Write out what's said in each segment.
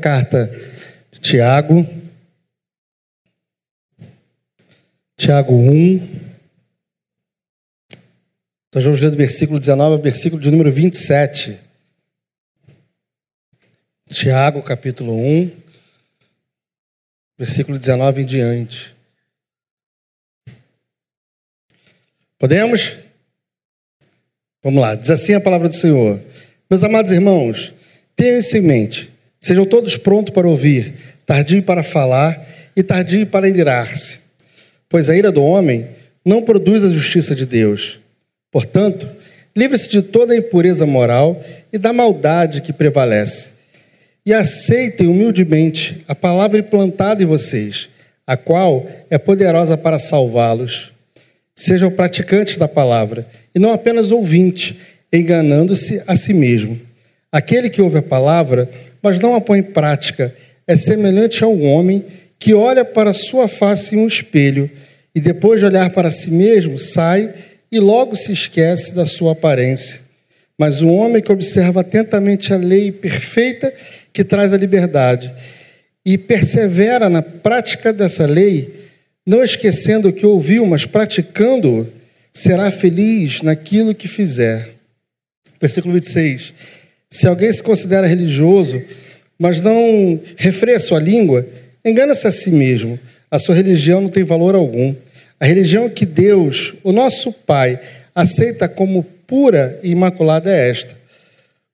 carta de Tiago, Tiago 1. Nós vamos ler do versículo 19 ao versículo de número 27. Tiago, capítulo 1, versículo 19 em diante. Podemos? Vamos lá. Diz assim a palavra do Senhor. Meus amados irmãos, tenham isso em mente. Sejam todos prontos para ouvir, tardio para falar e tardio para irar-se. Pois a ira do homem não produz a justiça de Deus. Portanto, livre-se de toda a impureza moral e da maldade que prevalece. E aceitem humildemente a palavra implantada em vocês, a qual é poderosa para salvá-los. Sejam praticantes da palavra e não apenas ouvintes, enganando-se a si mesmo. Aquele que ouve a palavra mas não a põe em prática, é semelhante a um homem que olha para sua face em um espelho e depois de olhar para si mesmo sai e logo se esquece da sua aparência. Mas o homem que observa atentamente a lei perfeita que traz a liberdade e persevera na prática dessa lei, não esquecendo o que ouviu, mas praticando-o, será feliz naquilo que fizer. Versículo 26. Se alguém se considera religioso, mas não refreia sua língua, engana-se a si mesmo. A sua religião não tem valor algum. A religião que Deus, o nosso Pai, aceita como pura e imaculada é esta: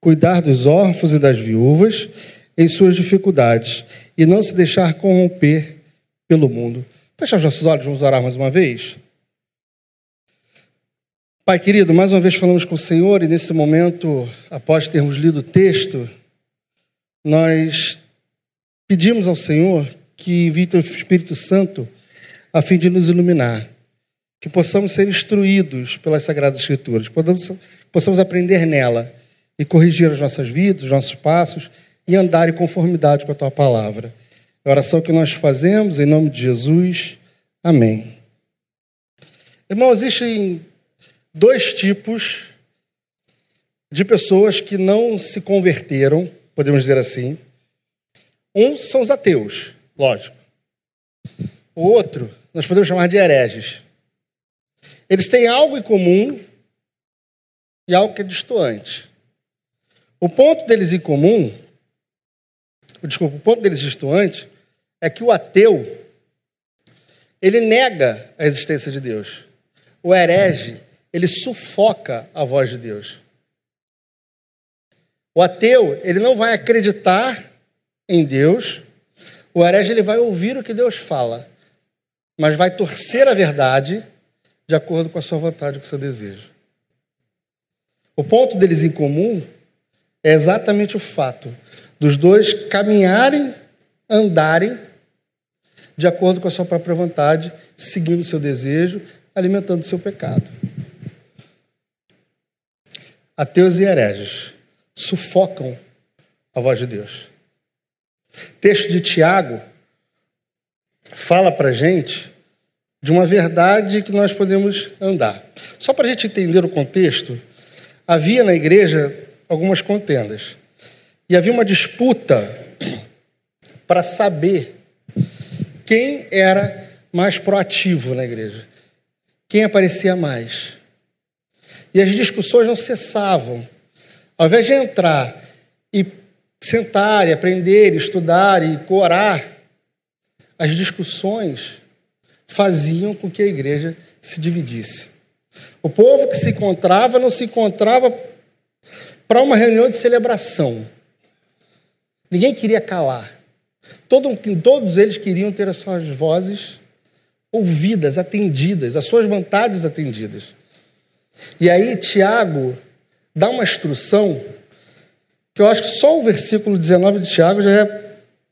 cuidar dos órfãos e das viúvas em suas dificuldades e não se deixar corromper pelo mundo. Fecha os nossos olhos, vamos orar mais uma vez. Pai querido, mais uma vez falamos com o Senhor e nesse momento, após termos lido o texto, nós pedimos ao Senhor que envie o Espírito Santo a fim de nos iluminar, que possamos ser instruídos pelas Sagradas Escrituras, possamos, possamos aprender nela e corrigir as nossas vidas, os nossos passos e andar em conformidade com a Tua palavra. É a oração que nós fazemos em nome de Jesus. Amém. Irmão, existem dois tipos de pessoas que não se converteram, podemos dizer assim. Um são os ateus, lógico. O outro, nós podemos chamar de hereges. Eles têm algo em comum e algo que é distoante. O ponto deles em comum, desculpa, o ponto deles distoante é que o ateu ele nega a existência de Deus. O herege ele sufoca a voz de Deus. O ateu, ele não vai acreditar em Deus. O herege, ele vai ouvir o que Deus fala, mas vai torcer a verdade de acordo com a sua vontade, com o seu desejo. O ponto deles em comum é exatamente o fato dos dois caminharem, andarem de acordo com a sua própria vontade, seguindo o seu desejo, alimentando o seu pecado ateus e hereges sufocam a voz de Deus. O texto de Tiago fala para gente de uma verdade que nós podemos andar. Só para a gente entender o contexto, havia na igreja algumas contendas e havia uma disputa para saber quem era mais proativo na igreja, quem aparecia mais. E as discussões não cessavam. Ao invés de entrar e sentar, e aprender, e estudar e orar, as discussões faziam com que a igreja se dividisse. O povo que se encontrava não se encontrava para uma reunião de celebração. Ninguém queria calar. Todo, todos eles queriam ter as suas vozes ouvidas, atendidas, as suas vontades atendidas. E aí, Tiago dá uma instrução que eu acho que só o versículo 19 de Tiago já é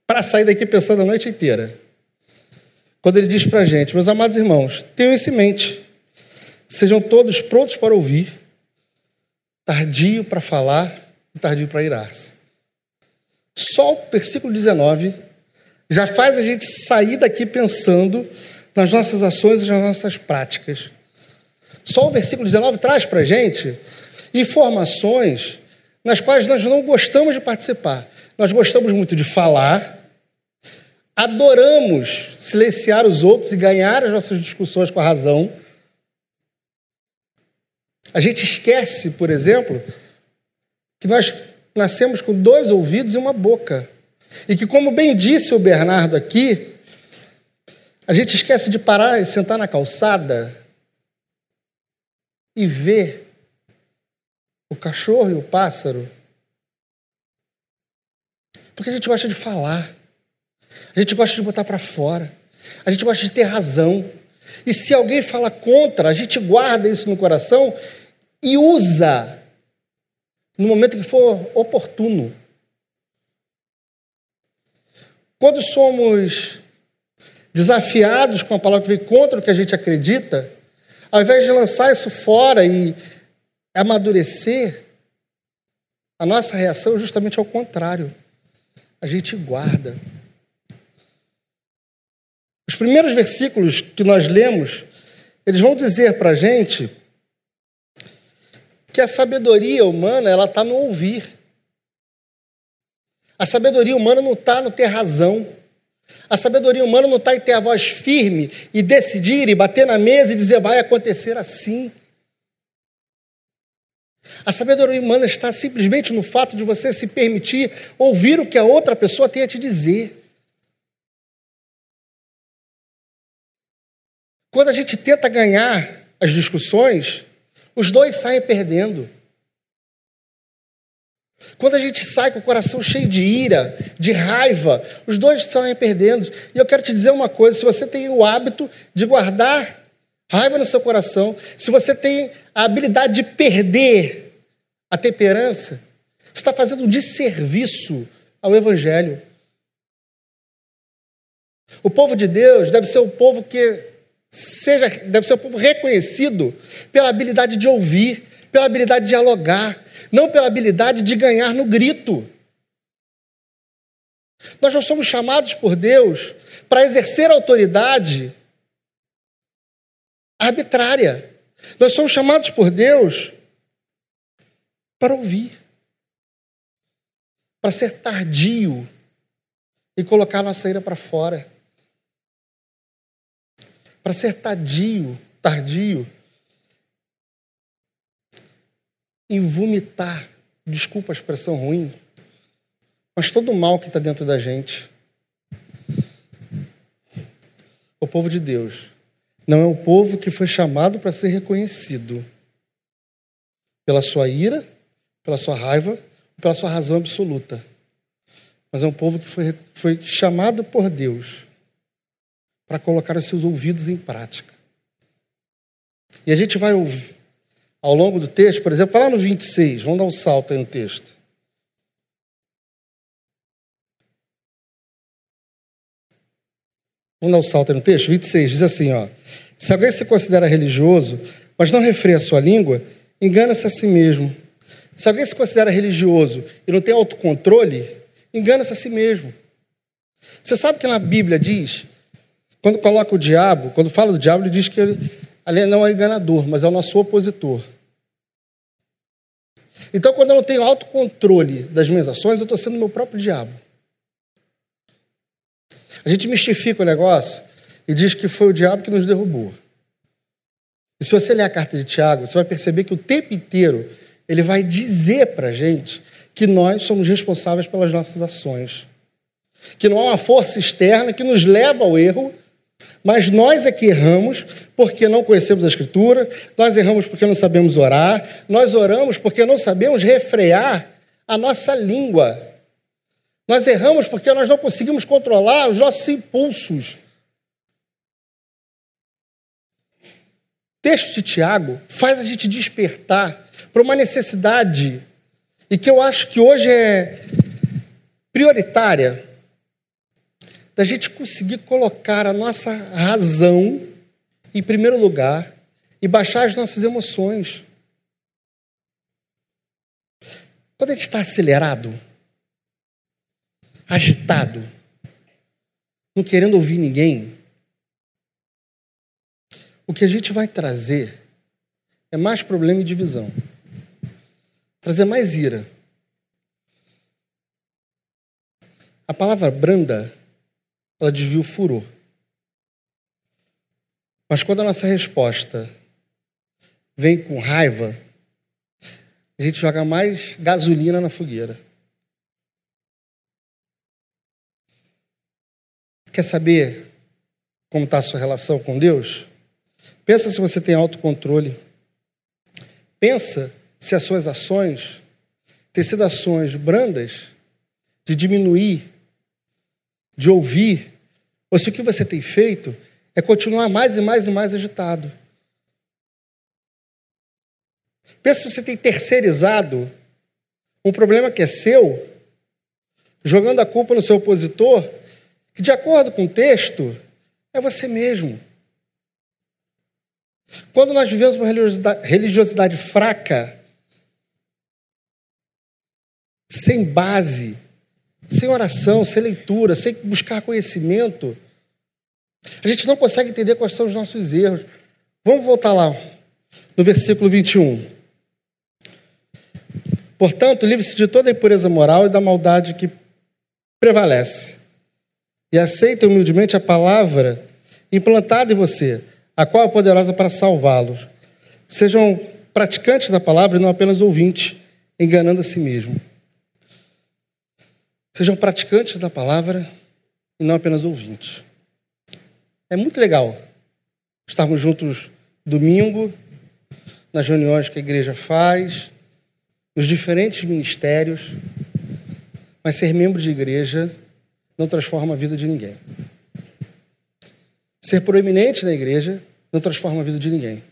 para sair daqui pensando a noite inteira. Quando ele diz para a gente, meus amados irmãos, tenham isso em mente, sejam todos prontos para ouvir, tardio para falar e tardio para irar-se. Só o versículo 19 já faz a gente sair daqui pensando nas nossas ações e nas nossas práticas. Só o versículo 19 traz para a gente informações nas quais nós não gostamos de participar. nós gostamos muito de falar, adoramos silenciar os outros e ganhar as nossas discussões com a razão. A gente esquece, por exemplo, que nós nascemos com dois ouvidos e uma boca. E que, como bem disse o Bernardo aqui, a gente esquece de parar e sentar na calçada e ver o cachorro e o pássaro. Porque a gente gosta de falar, a gente gosta de botar para fora, a gente gosta de ter razão. E se alguém fala contra, a gente guarda isso no coração e usa no momento que for oportuno. Quando somos desafiados com a palavra que vem contra o que a gente acredita, ao invés de lançar isso fora e amadurecer, a nossa reação é justamente ao contrário. A gente guarda. Os primeiros versículos que nós lemos, eles vão dizer para a gente que a sabedoria humana ela está no ouvir. A sabedoria humana não está no ter razão. A sabedoria humana não está em ter a voz firme e decidir e bater na mesa e dizer vai acontecer assim. A sabedoria humana está simplesmente no fato de você se permitir ouvir o que a outra pessoa tem a te dizer. Quando a gente tenta ganhar as discussões, os dois saem perdendo. Quando a gente sai com o coração cheio de ira, de raiva, os dois saem perdendo. E eu quero te dizer uma coisa: se você tem o hábito de guardar raiva no seu coração, se você tem a habilidade de perder a temperança, você está fazendo um desserviço ao Evangelho. O povo de Deus deve ser o povo que seja, deve ser um povo reconhecido pela habilidade de ouvir, pela habilidade de dialogar, não pela habilidade de ganhar no grito. Nós não somos chamados por Deus para exercer autoridade arbitrária. Nós somos chamados por Deus para ouvir, para ser tardio e colocar nossa ira para fora. Para ser tardio, tardio e vomitar, desculpa a expressão ruim, mas todo o mal que está dentro da gente. O povo de Deus não é o povo que foi chamado para ser reconhecido pela sua ira, pela sua raiva, pela sua razão absoluta. Mas é um povo que foi, foi chamado por Deus para colocar os seus ouvidos em prática. E a gente vai ouvir, ao longo do texto, por exemplo, lá no 26, vamos dar um salto aí no texto. Vamos dar um salto aí no texto? 26 diz assim: ó, Se alguém se considera religioso, mas não refreia a sua língua, engana-se a si mesmo. Se alguém se considera religioso e não tem autocontrole, engana-se a si mesmo. Você sabe que na Bíblia diz, quando coloca o diabo, quando fala do diabo, ele diz que ele, ele não é enganador, mas é o nosso opositor. Então, quando eu não tenho autocontrole das minhas ações, eu estou sendo meu próprio diabo. A gente mistifica o negócio e diz que foi o diabo que nos derrubou. E se você ler a carta de Tiago, você vai perceber que o tempo inteiro ele vai dizer para a gente que nós somos responsáveis pelas nossas ações. Que não há uma força externa que nos leva ao erro, mas nós é que erramos porque não conhecemos a Escritura, nós erramos porque não sabemos orar, nós oramos porque não sabemos refrear a nossa língua. Nós erramos porque nós não conseguimos controlar os nossos impulsos. O texto de Tiago faz a gente despertar para uma necessidade, e que eu acho que hoje é prioritária da gente conseguir colocar a nossa razão em primeiro lugar e baixar as nossas emoções. Quando a gente está acelerado, agitado, não querendo ouvir ninguém, o que a gente vai trazer é mais problema e divisão. Trazer mais ira. A palavra branda, ela desvia o furor. Mas quando a nossa resposta vem com raiva, a gente joga mais gasolina na fogueira. Quer saber como está a sua relação com Deus? Pensa se você tem autocontrole. Pensa se as suas ações têm sido ações brandas, de diminuir, de ouvir, ou se o que você tem feito é continuar mais e mais e mais agitado. Pensa se você tem terceirizado um problema que é seu, jogando a culpa no seu opositor, que, de acordo com o texto, é você mesmo. Quando nós vivemos uma religiosidade, religiosidade fraca, sem base, sem oração, sem leitura, sem buscar conhecimento, a gente não consegue entender quais são os nossos erros. Vamos voltar lá, no versículo 21. Portanto, livre-se de toda a impureza moral e da maldade que prevalece. E aceite humildemente a palavra implantada em você, a qual é poderosa para salvá-los. Sejam praticantes da palavra e não apenas ouvintes, enganando a si mesmo. Sejam praticantes da palavra e não apenas ouvintes. É muito legal estarmos juntos domingo, nas reuniões que a igreja faz, nos diferentes ministérios, mas ser membro de igreja não transforma a vida de ninguém. Ser proeminente na igreja não transforma a vida de ninguém.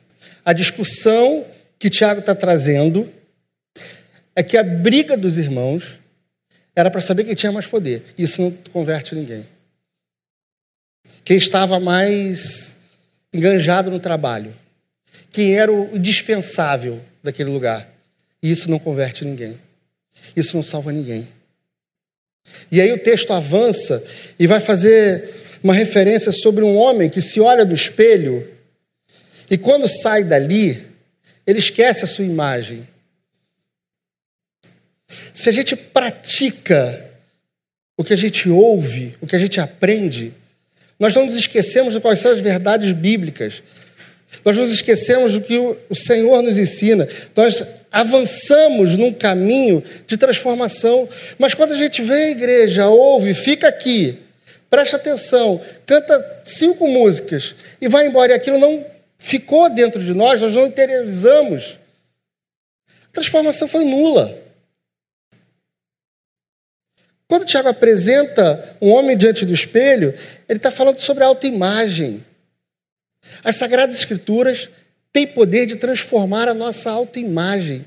A discussão que Tiago está trazendo é que a briga dos irmãos era para saber quem tinha mais poder. Isso não converte ninguém. Quem estava mais enganjado no trabalho. Quem era o dispensável daquele lugar. Isso não converte ninguém. Isso não salva ninguém. E aí o texto avança e vai fazer uma referência sobre um homem que se olha no espelho e quando sai dali, ele esquece a sua imagem. Se a gente pratica o que a gente ouve, o que a gente aprende, nós não nos esquecemos de quais são as verdades bíblicas. Nós nos esquecemos do que o Senhor nos ensina. Nós avançamos num caminho de transformação. Mas quando a gente vem à igreja, ouve, fica aqui, presta atenção, canta cinco músicas e vai embora, e aquilo não ficou dentro de nós, nós não interiorizamos. A transformação foi nula. Quando Tiago apresenta um homem diante do espelho, ele está falando sobre a autoimagem. As Sagradas Escrituras têm poder de transformar a nossa autoimagem.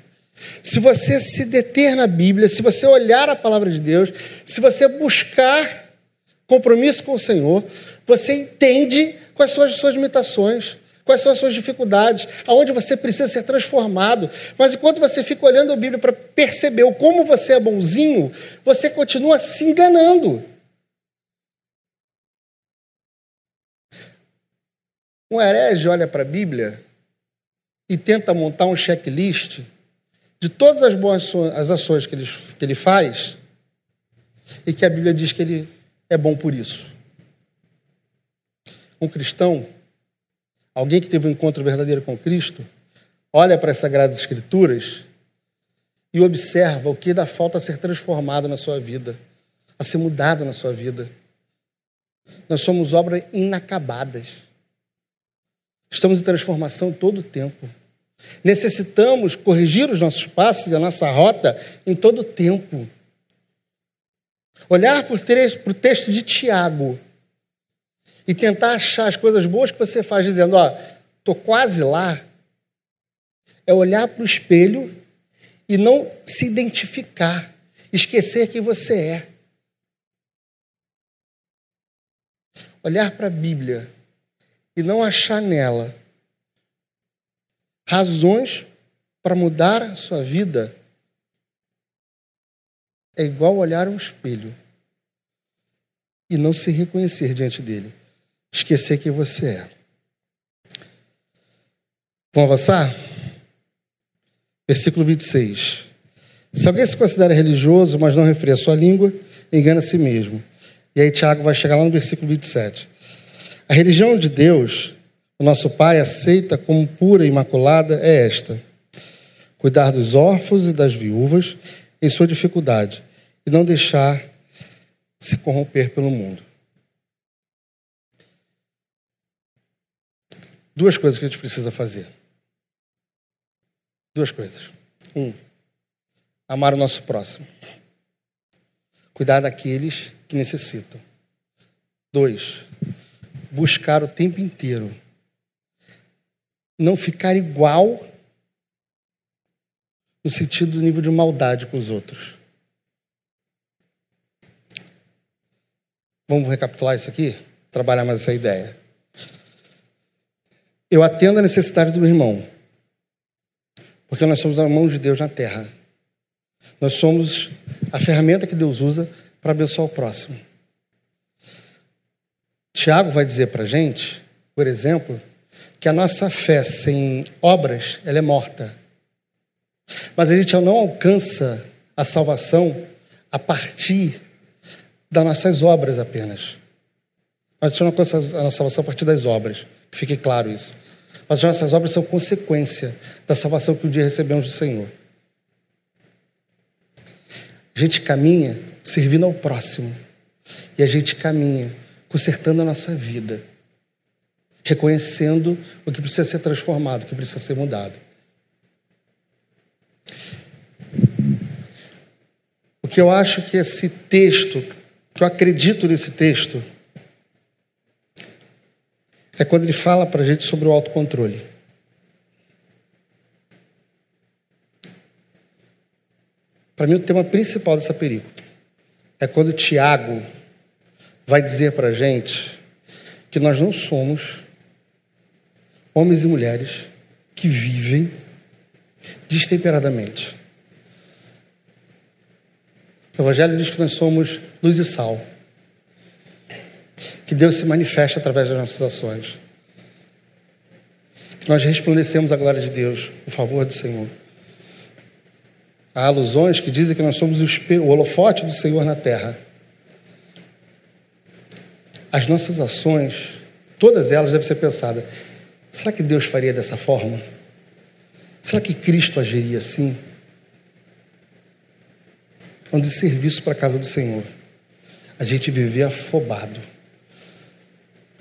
Se você se deter na Bíblia, se você olhar a palavra de Deus, se você buscar compromisso com o Senhor, você entende quais são as suas limitações, quais são as suas dificuldades, aonde você precisa ser transformado. Mas enquanto você fica olhando a Bíblia para perceber o como você é bonzinho, você continua se enganando. Um herege olha para a Bíblia e tenta montar um checklist de todas as boas as ações que ele, que ele faz e que a Bíblia diz que ele é bom por isso. Um cristão, alguém que teve um encontro verdadeiro com Cristo, olha para as Sagradas Escrituras e observa o que dá falta a ser transformado na sua vida, a ser mudado na sua vida. Nós somos obras inacabadas. Estamos em transformação todo o tempo. Necessitamos corrigir os nossos passos e a nossa rota em todo o tempo. Olhar para o texto de Tiago e tentar achar as coisas boas que você faz, dizendo: Ó, estou quase lá. É olhar para o espelho e não se identificar, esquecer quem você é. Olhar para a Bíblia e não achar nela razões para mudar a sua vida, é igual olhar um espelho e não se reconhecer diante dele, esquecer quem você é. Vamos avançar? Versículo 26. Se alguém se considera religioso, mas não refreia sua língua, engana a si mesmo. E aí Tiago vai chegar lá no versículo 27. A religião de Deus, o nosso Pai aceita como pura e imaculada é esta: cuidar dos órfãos e das viúvas em sua dificuldade e não deixar se corromper pelo mundo. Duas coisas que a gente precisa fazer. Duas coisas. Um, amar o nosso próximo. Cuidar daqueles que necessitam. Dois, buscar o tempo inteiro. Não ficar igual no sentido do nível de maldade com os outros. Vamos recapitular isso aqui? Trabalhar mais essa ideia. Eu atendo a necessidade do irmão, porque nós somos a mão de Deus na terra. Nós somos a ferramenta que Deus usa para abençoar o próximo. Tiago vai dizer para a gente, por exemplo, que a nossa fé sem obras ela é morta. Mas a gente não alcança a salvação a partir das nossas obras apenas. A gente não alcança a nossa salvação a partir das obras, que fique claro isso. Mas as nossas obras são consequência da salvação que um dia recebemos do Senhor. A gente caminha servindo ao próximo. E a gente caminha consertando a nossa vida. Reconhecendo o que precisa ser transformado, o que precisa ser mudado. O que eu acho que esse texto, que eu acredito nesse texto, é quando ele fala para a gente sobre o autocontrole. Para mim, o tema principal dessa perícope é quando Tiago vai dizer para a gente que nós não somos homens e mulheres que vivem destemperadamente. O Evangelho diz que nós somos luz e sal que Deus se manifeste através das nossas ações. Que nós resplandecemos a glória de Deus, o favor do Senhor. Há alusões que dizem que nós somos o, holofote do Senhor na terra. As nossas ações, todas elas devem ser pensadas. Será que Deus faria dessa forma? Será que Cristo agiria assim? Então, de serviço para a casa do Senhor, a gente viver afobado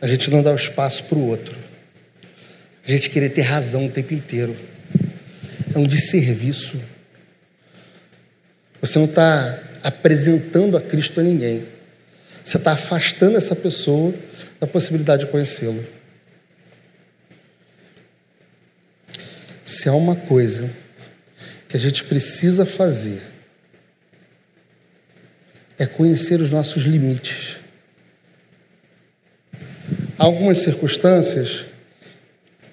a gente não dá o espaço para o outro. A gente querer ter razão o tempo inteiro. É um desserviço. Você não está apresentando a Cristo a ninguém. Você está afastando essa pessoa da possibilidade de conhecê-lo. Se há uma coisa que a gente precisa fazer, é conhecer os nossos limites algumas circunstâncias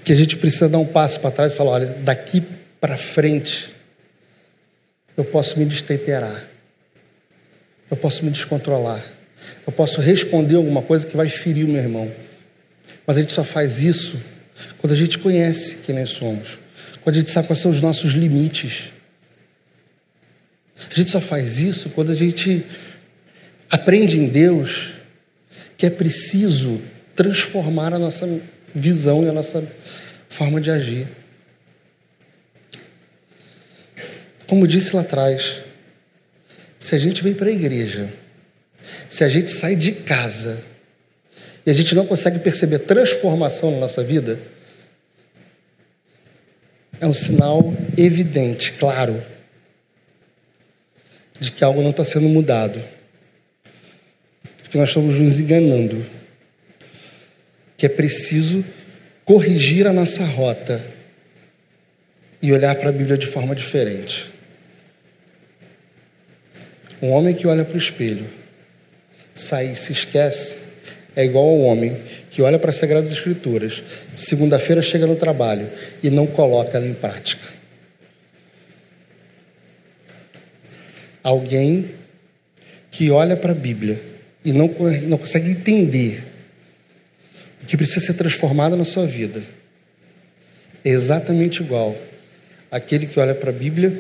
que a gente precisa dar um passo para trás e falar: olha, daqui para frente eu posso me destemperar, eu posso me descontrolar, eu posso responder alguma coisa que vai ferir o meu irmão. Mas a gente só faz isso quando a gente conhece quem nós somos, quando a gente sabe quais são os nossos limites. A gente só faz isso quando a gente aprende em Deus que é preciso transformar a nossa visão e a nossa forma de agir. Como disse lá atrás, se a gente vem para a igreja, se a gente sai de casa e a gente não consegue perceber transformação na nossa vida, é um sinal evidente, claro, de que algo não está sendo mudado, de que nós estamos nos enganando que é preciso corrigir a nossa rota e olhar para a Bíblia de forma diferente. Um homem que olha para o espelho, sai e se esquece, é igual ao homem que olha para as Sagradas Escrituras, segunda-feira chega no trabalho e não coloca ela em prática. Alguém que olha para a Bíblia e não, não consegue entender que precisa ser transformada na sua vida é exatamente igual àquele que olha para a Bíblia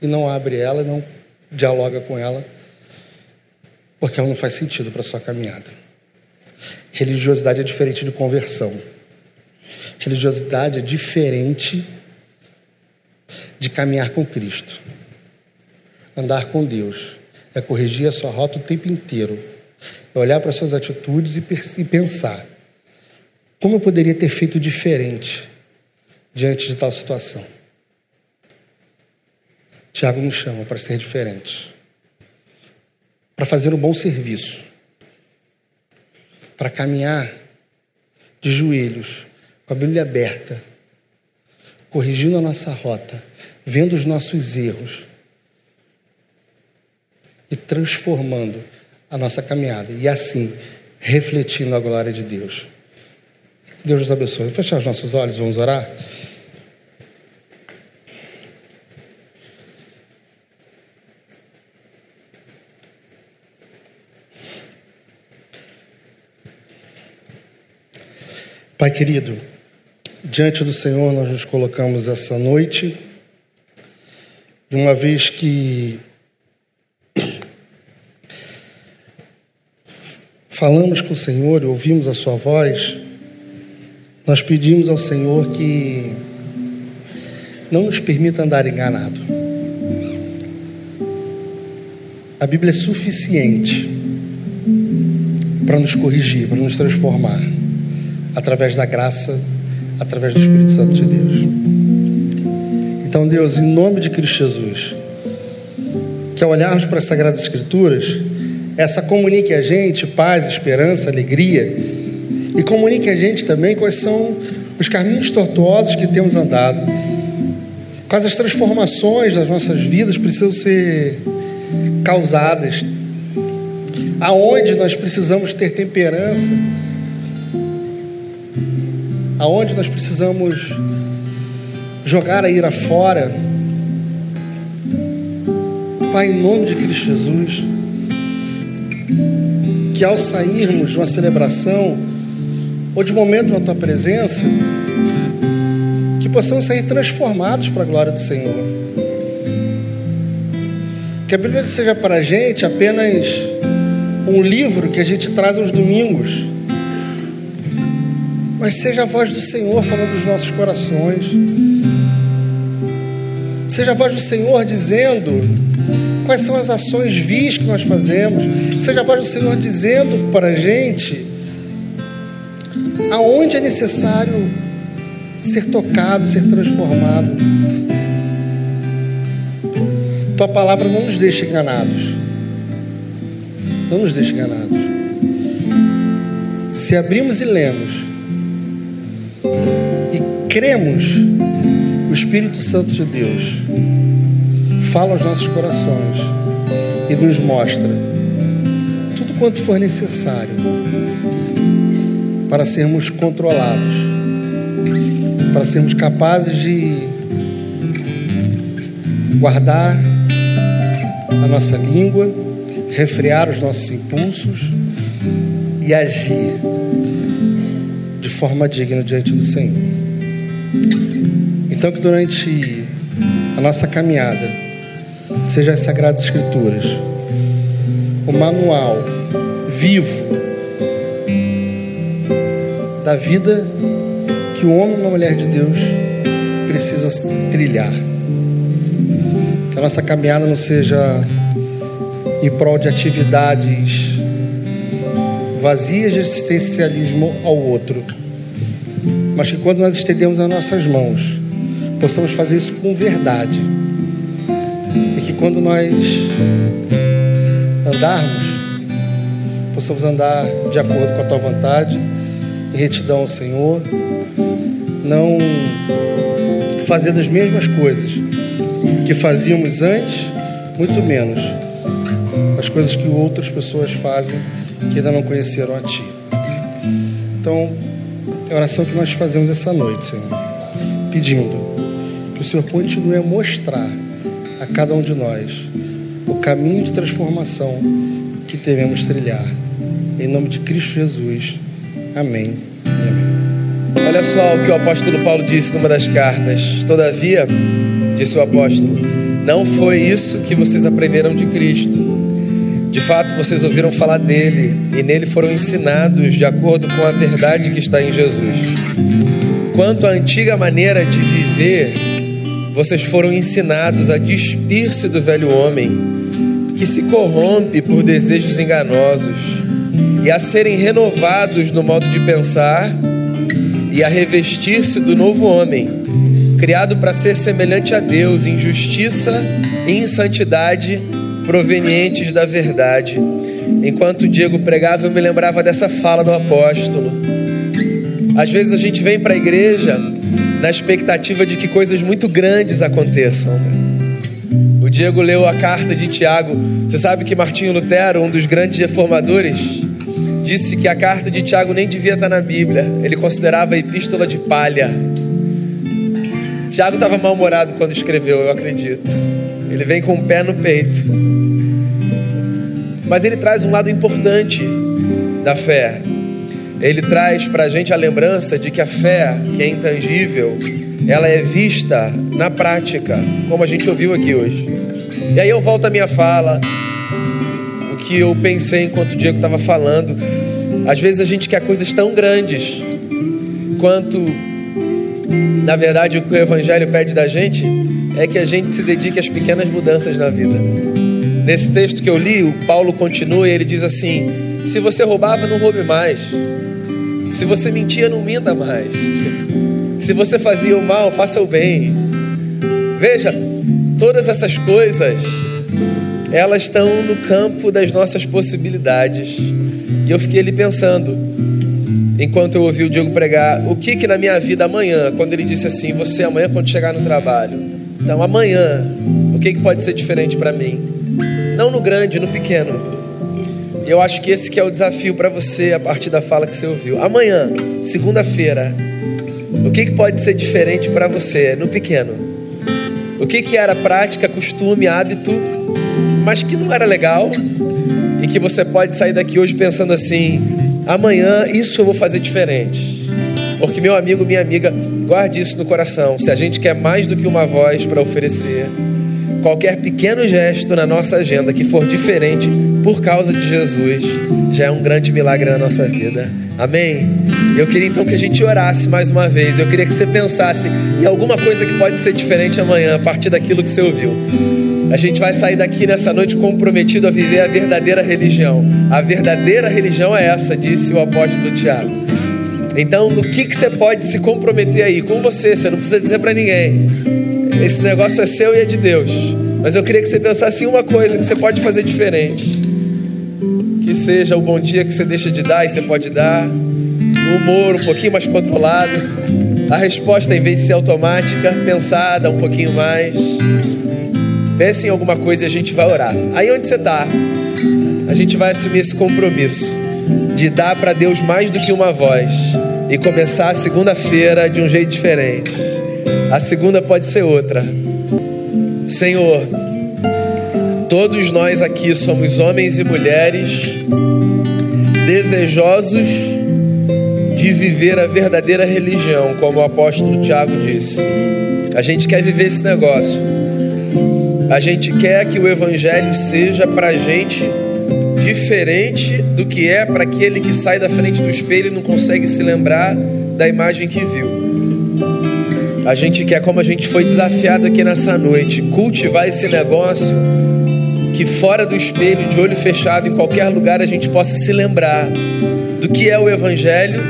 e não abre ela, não dialoga com ela porque ela não faz sentido para a sua caminhada. Religiosidade é diferente de conversão. Religiosidade é diferente de caminhar com Cristo. Andar com Deus é corrigir a sua rota o tempo inteiro. É olhar para suas atitudes e pensar: como eu poderia ter feito diferente diante de tal situação? Tiago nos chama para ser diferente, para fazer um bom serviço, para caminhar de joelhos, com a Bíblia aberta, corrigindo a nossa rota, vendo os nossos erros e transformando a nossa caminhada e assim refletindo a glória de Deus. Deus nos abençoe. Vamos fechar os nossos olhos, vamos orar. Pai querido, diante do Senhor nós nos colocamos essa noite, e uma vez que falamos com o Senhor e ouvimos a Sua voz, nós pedimos ao Senhor que não nos permita andar enganado. A Bíblia é suficiente para nos corrigir, para nos transformar através da graça, através do Espírito Santo de Deus. Então, Deus, em nome de Cristo Jesus, que ao olharmos para as Sagradas Escrituras, essa comunique a gente paz, esperança, alegria, e comunique a gente também quais são os caminhos tortuosos que temos andado, quais as transformações das nossas vidas precisam ser causadas, aonde nós precisamos ter temperança? Aonde nós precisamos jogar a ira fora. Pai, em nome de Cristo Jesus, que ao sairmos de uma celebração ou de momento na tua presença, que possamos sair transformados para a glória do Senhor. Que a Bíblia seja para a gente apenas um livro que a gente traz aos domingos mas seja a voz do Senhor falando dos nossos corações. Seja a voz do Senhor dizendo quais são as ações vis que nós fazemos. Seja a voz do Senhor dizendo para a gente aonde é necessário ser tocado, ser transformado. Tua palavra não nos deixa enganados. Não nos deixa enganados. Se abrimos e lemos, cremos, o Espírito Santo de Deus fala aos nossos corações e nos mostra tudo quanto for necessário para sermos controlados, para sermos capazes de guardar a nossa língua, refrear os nossos impulsos e agir de forma digna diante do Senhor. Então, que durante a nossa caminhada, seja as Sagradas Escrituras, o manual vivo da vida que o homem e uma mulher de Deus precisa trilhar. Que a nossa caminhada não seja em prol de atividades vazias de existencialismo ao outro, mas que quando nós estendemos as nossas mãos possamos fazer isso com verdade. E que quando nós andarmos, possamos andar de acordo com a tua vontade, em retidão ao Senhor, não fazer das mesmas coisas que fazíamos antes, muito menos as coisas que outras pessoas fazem que ainda não conheceram a Ti. Então, é a oração que nós fazemos essa noite, Senhor, pedindo que o Senhor continue a mostrar a cada um de nós o caminho de transformação que devemos trilhar. Em nome de Cristo Jesus. Amém. amém. Olha só o que o apóstolo Paulo disse numa das cartas. Todavia, disse o apóstolo, não foi isso que vocês aprenderam de Cristo, De fato, vocês ouviram falar dele e nele foram ensinados de acordo com a verdade que está em Jesus. Quanto à antiga maneira de viver, vocês foram ensinados a despir-se do velho homem, que se corrompe por desejos enganosos, e a serem renovados no modo de pensar, e a revestir-se do novo homem, criado para ser semelhante a Deus em justiça e em santidade provenientes da verdade. Enquanto o Diego pregava, eu me lembrava dessa fala do apóstolo. Às vezes a gente vem para a igreja na expectativa de que coisas muito grandes aconteçam. O Diego leu a carta de Tiago. Você sabe que Martinho Lutero, um dos grandes reformadores, disse que a carta de Tiago nem devia estar na Bíblia. Ele considerava a epístola de palha. Tiago estava mal-humorado quando escreveu, eu acredito. Ele vem com o pé no peito. Mas ele traz um lado importante da fé. Ele traz para a gente a lembrança de que a fé, que é intangível, ela é vista na prática, como a gente ouviu aqui hoje. E aí eu volto à minha fala, o que eu pensei enquanto o Diego estava falando. Às vezes a gente quer coisas tão grandes quanto, na verdade, o que o Evangelho pede da gente é que a gente se dedique às pequenas mudanças na vida. Nesse texto que eu li, o Paulo continua e ele diz assim: se você roubava, não roube mais. Se você mentia, não minta mais. Se você fazia o mal, faça o bem. Veja, todas essas coisas, elas estão no campo das nossas possibilidades. E eu fiquei ali pensando, enquanto eu ouvi o Diego pregar, o que que na minha vida amanhã, quando ele disse assim, você amanhã quando chegar no trabalho, então amanhã, o que que pode ser diferente para mim? Não no grande, no pequeno. E eu acho que esse que é o desafio para você a partir da fala que você ouviu. Amanhã, segunda-feira, o que, que pode ser diferente para você no pequeno? O que, que era prática, costume, hábito, mas que não era legal e que você pode sair daqui hoje pensando assim: amanhã isso eu vou fazer diferente. Porque, meu amigo, minha amiga, guarde isso no coração. Se a gente quer mais do que uma voz para oferecer, qualquer pequeno gesto na nossa agenda que for diferente por causa de Jesus já é um grande milagre na nossa vida. Amém? Eu queria então que a gente orasse mais uma vez. Eu queria que você pensasse em alguma coisa que pode ser diferente amanhã a partir daquilo que você ouviu. A gente vai sair daqui nessa noite comprometido a viver a verdadeira religião. A verdadeira religião é essa, disse o apóstolo Tiago. Então, no que, que você pode se comprometer aí? Com você, você não precisa dizer para ninguém. Esse negócio é seu e é de Deus. Mas eu queria que você pensasse em uma coisa que você pode fazer diferente. Que seja o bom dia que você deixa de dar e você pode dar. O humor um pouquinho mais controlado. A resposta, em vez de ser automática, pensada um pouquinho mais. Pense em alguma coisa e a gente vai orar. Aí onde você está, a gente vai assumir esse compromisso de dar para Deus mais do que uma voz e começar a segunda-feira de um jeito diferente. A segunda pode ser outra. Senhor, todos nós aqui somos homens e mulheres desejosos de viver a verdadeira religião, como o apóstolo Tiago disse. A gente quer viver esse negócio. A gente quer que o evangelho seja para a gente diferente do que é para aquele que sai da frente do espelho e não consegue se lembrar da imagem que viu. A gente quer, como a gente foi desafiado aqui nessa noite, cultivar esse negócio que fora do espelho, de olho fechado, em qualquer lugar, a gente possa se lembrar do que é o Evangelho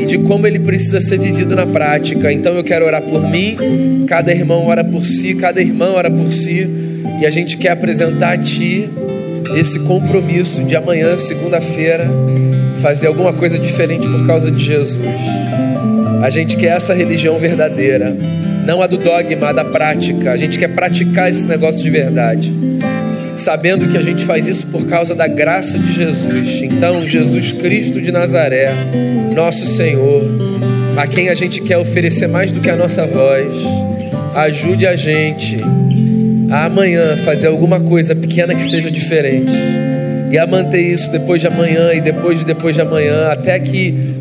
e de como ele precisa ser vivido na prática. Então eu quero orar por mim, cada irmão ora por si, cada irmã ora por si, e a gente quer apresentar a Ti esse compromisso de amanhã, segunda-feira, fazer alguma coisa diferente por causa de Jesus. A gente quer essa religião verdadeira, não a do dogma, a da prática. A gente quer praticar esse negócio de verdade, sabendo que a gente faz isso por causa da graça de Jesus. Então, Jesus Cristo de Nazaré, nosso Senhor, a quem a gente quer oferecer mais do que a nossa voz, ajude a gente a amanhã fazer alguma coisa pequena que seja diferente. E a manter isso depois de amanhã e depois de depois de amanhã, até que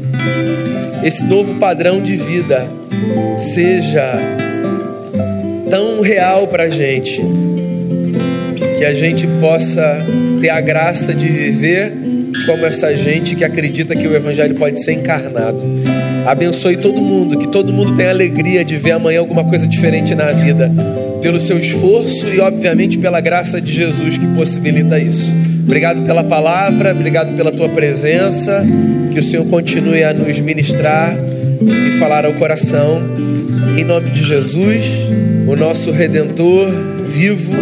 esse novo padrão de vida seja tão real para a gente que a gente possa ter a graça de viver como essa gente que acredita que o Evangelho pode ser encarnado. Abençoe todo mundo, que todo mundo tenha alegria de ver amanhã alguma coisa diferente na vida, pelo seu esforço e, obviamente, pela graça de Jesus que possibilita isso. Obrigado pela palavra, obrigado pela tua presença, que o Senhor continue a nos ministrar e falar ao coração. Em nome de Jesus, o nosso redentor vivo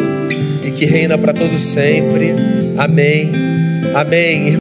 e que reina para todos sempre. Amém. Amém.